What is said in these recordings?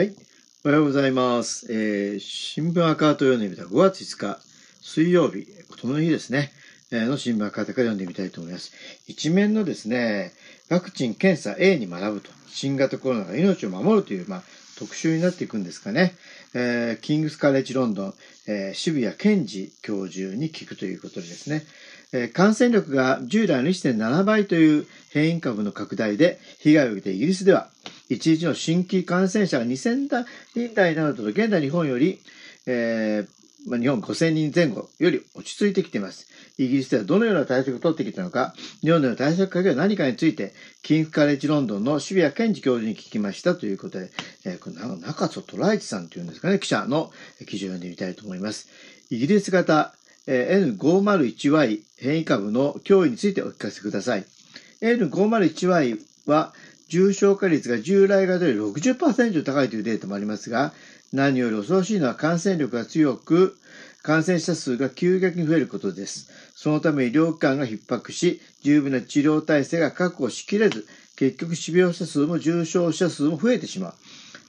はい。おはようございます。えー、新聞赤旗を読んでみた5月5日水曜日、この日ですね、えーの新聞赤旗から読んでみたいと思います。一面のですね、ワクチン検査 A に学ぶと、新型コロナが命を守るという、まあ、特集になっていくんですかね。えーキングスカレッジロンドン、えー渋谷健二教授に聞くということでですね、えー感染力が従来の1.7倍という変異株の拡大で被害を受けてイギリスでは、1日の新規感染者が2000人台などと現在日本より、えー、日本5000人前後より落ち着いてきています。イギリスではどのような対策を取ってきたのか、日本での対策鍵は何かについて、キングカレッジロンドンの渋谷健二教授に聞きましたということで、えーこれな中曽虎一さんというんですかね、記者の記事を読んでみたいと思います。イギリス型、えー N501Y 変異株の脅威についてお聞かせください。N501Y は重症化率が従来型より60%高いというデータもありますが、何より恐ろしいのは感染力が強く、感染者数が急激に増えることです。そのため医療機関が逼迫し、十分な治療体制が確保しきれず、結局死病者数も重症者数も増えてしまう。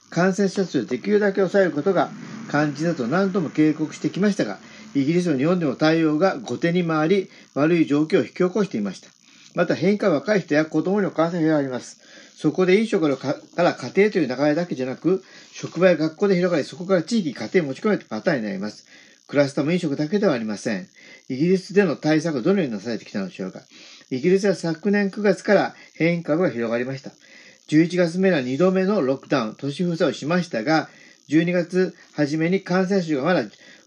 感染者数をできるだけ抑えることが肝心だと何度も警告してきましたが、イギリスの日本でも対応が後手に回り、悪い状況を引き起こしていました。また変異株は若い人や子供にも感染があります。そこで飲食から家庭という流れだけじゃなく、職場や学校で広がり、そこから地域、家庭に持ち込めるパターンになります。クラスターも飲食だけではありません。イギリスでの対策はどのようになされてきたのでしょうか。イギリスは昨年9月から変異株が広がりました。11月目は2度目のロックダウン、都市封鎖をしましたが、12月初めに感染者がまだ、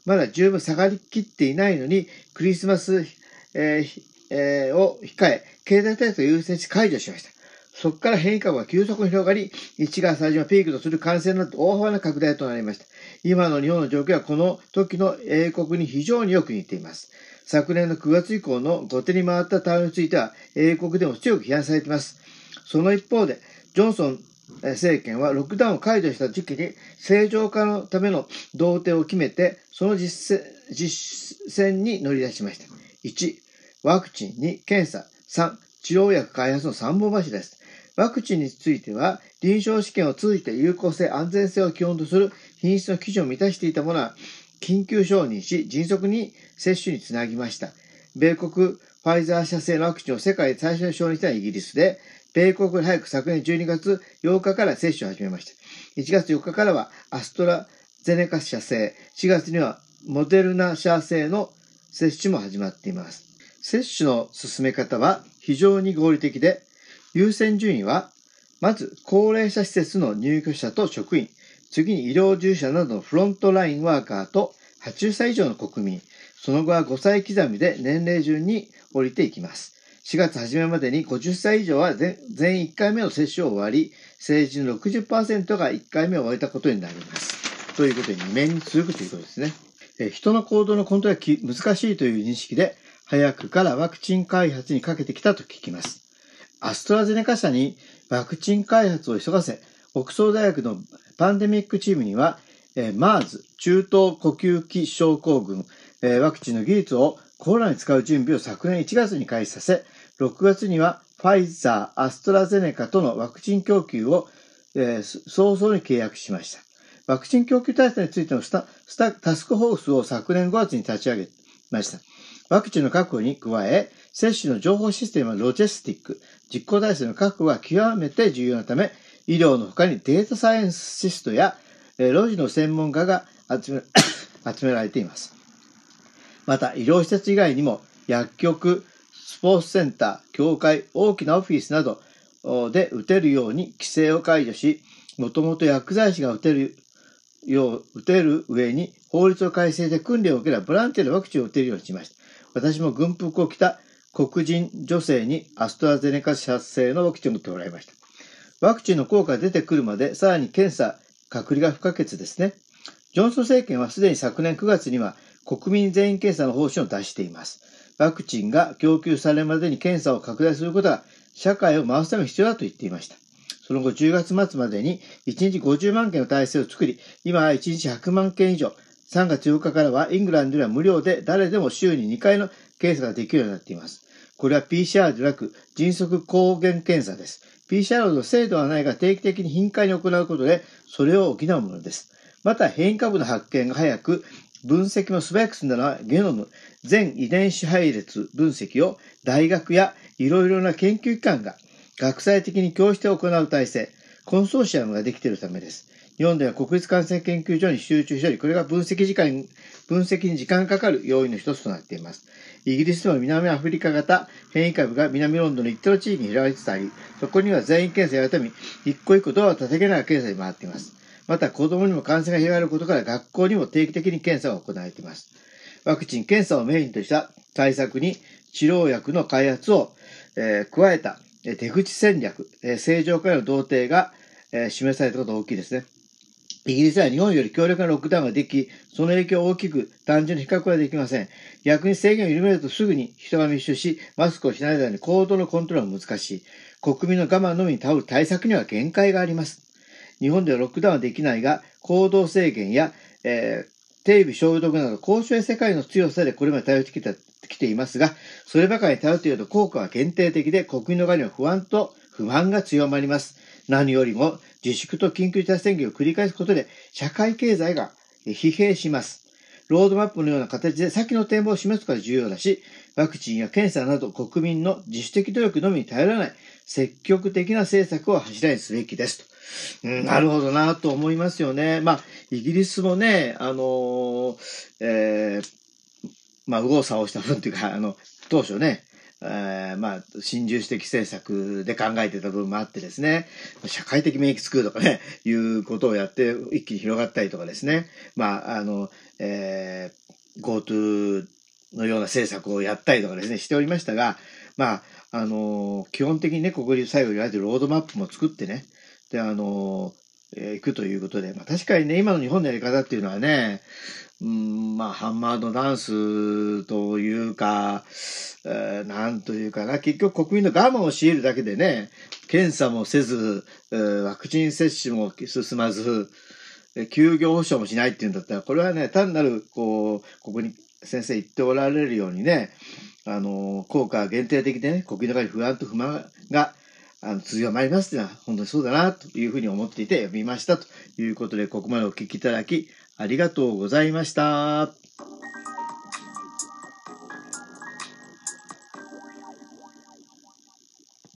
まだ十分下がりきっていないのに、クリスマス、えーえーを控え、経済対策を優先し解除しました。そこから変異株が急速に広がり、1月最初のピークとする感染の大幅な拡大となりました。今の日本の状況はこの時の英国に非常によく似ています。昨年の9月以降の後手に回った対応については、英国でも強く批判されています。その一方で、ジョンソン政権はロックダウンを解除した時期に正常化のための同定を決めて、その実践実践に乗り出しました。1、ワクチン、2、検査、3、治療薬開発の3本柱です。ワクチンについては、臨床試験を通じて有効性、安全性を基本とする品質の基準を満たしていたものは、緊急承認し、迅速に接種につなぎました。米国ファイザー社製のワクチンを世界最初に承認したイギリスで、米国より早く昨年12月8日から接種を始めました。1月4日からはアストラゼネカ社製、4月にはモデルナ社製の接種も始まっています。接種の進め方は非常に合理的で、優先順位は、まず高齢者施設の入居者と職員、次に医療従事者などのフロントラインワーカーと80歳以上の国民、その後は5歳刻みで年齢順に降りていきます。4月初めまでに50歳以上は全全1回目の接種を終わり、成人の60%が1回目を終えたことになります。ということで2面に続くということですね。え人の行動のコントロールがき難しいという認識で、早くからワクチン開発にかけてきたと聞きます。アストラゼネカ社にワクチン開発を急がせ、オックスフォード大学のパンデミックチームには、えー MERS、中東呼吸器症候群、えーワクチンの技術をコロナに使う準備を昨年1月に開始させ、6月にはファイザー、アストラゼネカとのワクチン供給を、えー早々に契約しました。ワクチン供給体制についてのスタスタタスクフォースを昨年5月に立ち上げました。ワクチンの確保に加え、接種の情報システムのロジェスティック、実行体制の確保が極めて重要なため、医療の他にデータサイエンスシストや、えーロジの専門家が集め 集められています。また、医療施設以外にも、薬局、スポーツセンター、教会、大きなオフィスなどで打てるように規制を解除し、もともと薬剤師が打てるよう、打てる上に法律を改正で訓練を受ければボランティアでワクチンを打てるようにしました。私も軍服を着た黒人女性にアストラゼネカ社製のワクチンを打ってもらいました。ワクチンの効果が出てくるまで、さらに検査、隔離が不可欠ですね。ジョンソン政権はすでに昨年9月には国民全員検査の方針を出しています。ワクチンが供給されるまでに検査を拡大することが社会を回すために必要だと言っていました。その後10月末までに1日50万件の体制を作り、今は1日100万件以上、3月8日からはイングランドでは無料で誰でも週に2回の検査ができるようになっています。これは PCR でなく迅速抗原検査です。PCR の精度はないが定期的に頻回に行うことで、それを補うものです。また、変異株の発見が早く、分析も素早く進んだのは、ゲノム、全遺伝子配列分析を大学やいろいろな研究機関が学際的に教室で行う体制、コンソーシアムができているためです。日本では国立感染研究所に集中しており、これが分析時間、分析に時間かかる要因の一つとなっています。イギリスでも南アフリカ型変異株が南ロンドンの一定の地域に広がりつつあり、そこには全員検査やるために一個一個ドアを叩けながら検査に回っています。また子供にも感染が広がることから学校にも定期的に検査が行われています。ワクチン検査をメインとした対策に治療薬の開発を、えー、加えた出口戦略、えー、正常化への同定が、えー、示されたことが大きいですね。イギリスは日本より強力なロックダウンができ、その影響を大きく単純に比較はできません。逆に制限を緩めるとすぐに人が密集し、マスクをしない間に行動のコントロールが難しい。国民の我慢のみに頼る対策には限界があります。日本ではロックダウンはできないが、行動制限や、えー、テレビ消毒など公衆衛生界の強さでこれまで対応してきた来ていますが、そればかりに頼っていると効果は限定的で、国民の側には不安と不満が強まります。何よりも自粛と緊急事態宣言を繰り返すことで社会経済が疲弊します。ロードマップのような形で先の展望を示すことが重要だし、ワクチンや検査など国民の自主的努力のみに頼らない積極的な政策を柱にすべきですと。うん、なるほどなと思いますよね。まあ、イギリスもね、あのー、えー、まあ、右往左往した分というか、あの、当初ね、えー、まあ、新自主的政策で考えてた部分もあってですね、社会的免疫作るとかね、いうことをやって一気に広がったりとかですね、まあ、あの、えー、GoTo のような政策をやったりとかですね、しておりましたが、まあ、あの、基本的にね、ここに最後言われてるロードマップも作ってね、で、あの、えー、行くということで、まあ確かにね、今の日本のやり方っていうのはね、うん、まあ、ハンマードダンスというか、えー、なんというかな、結局国民の我慢を強いるだけでね、検査もせず、えー、ワクチン接種も進まず、休業保障もしないっていうんだったら、これはね、単なる、こう、ここに先生言っておられるようにね、あの、効果限定的でね、国民の中に不安と不満が、あの、強まりますっていうのは、本当にそうだな、というふうに思っていて読みましたということで、ここまでお聞きいただき、ありがとうございました。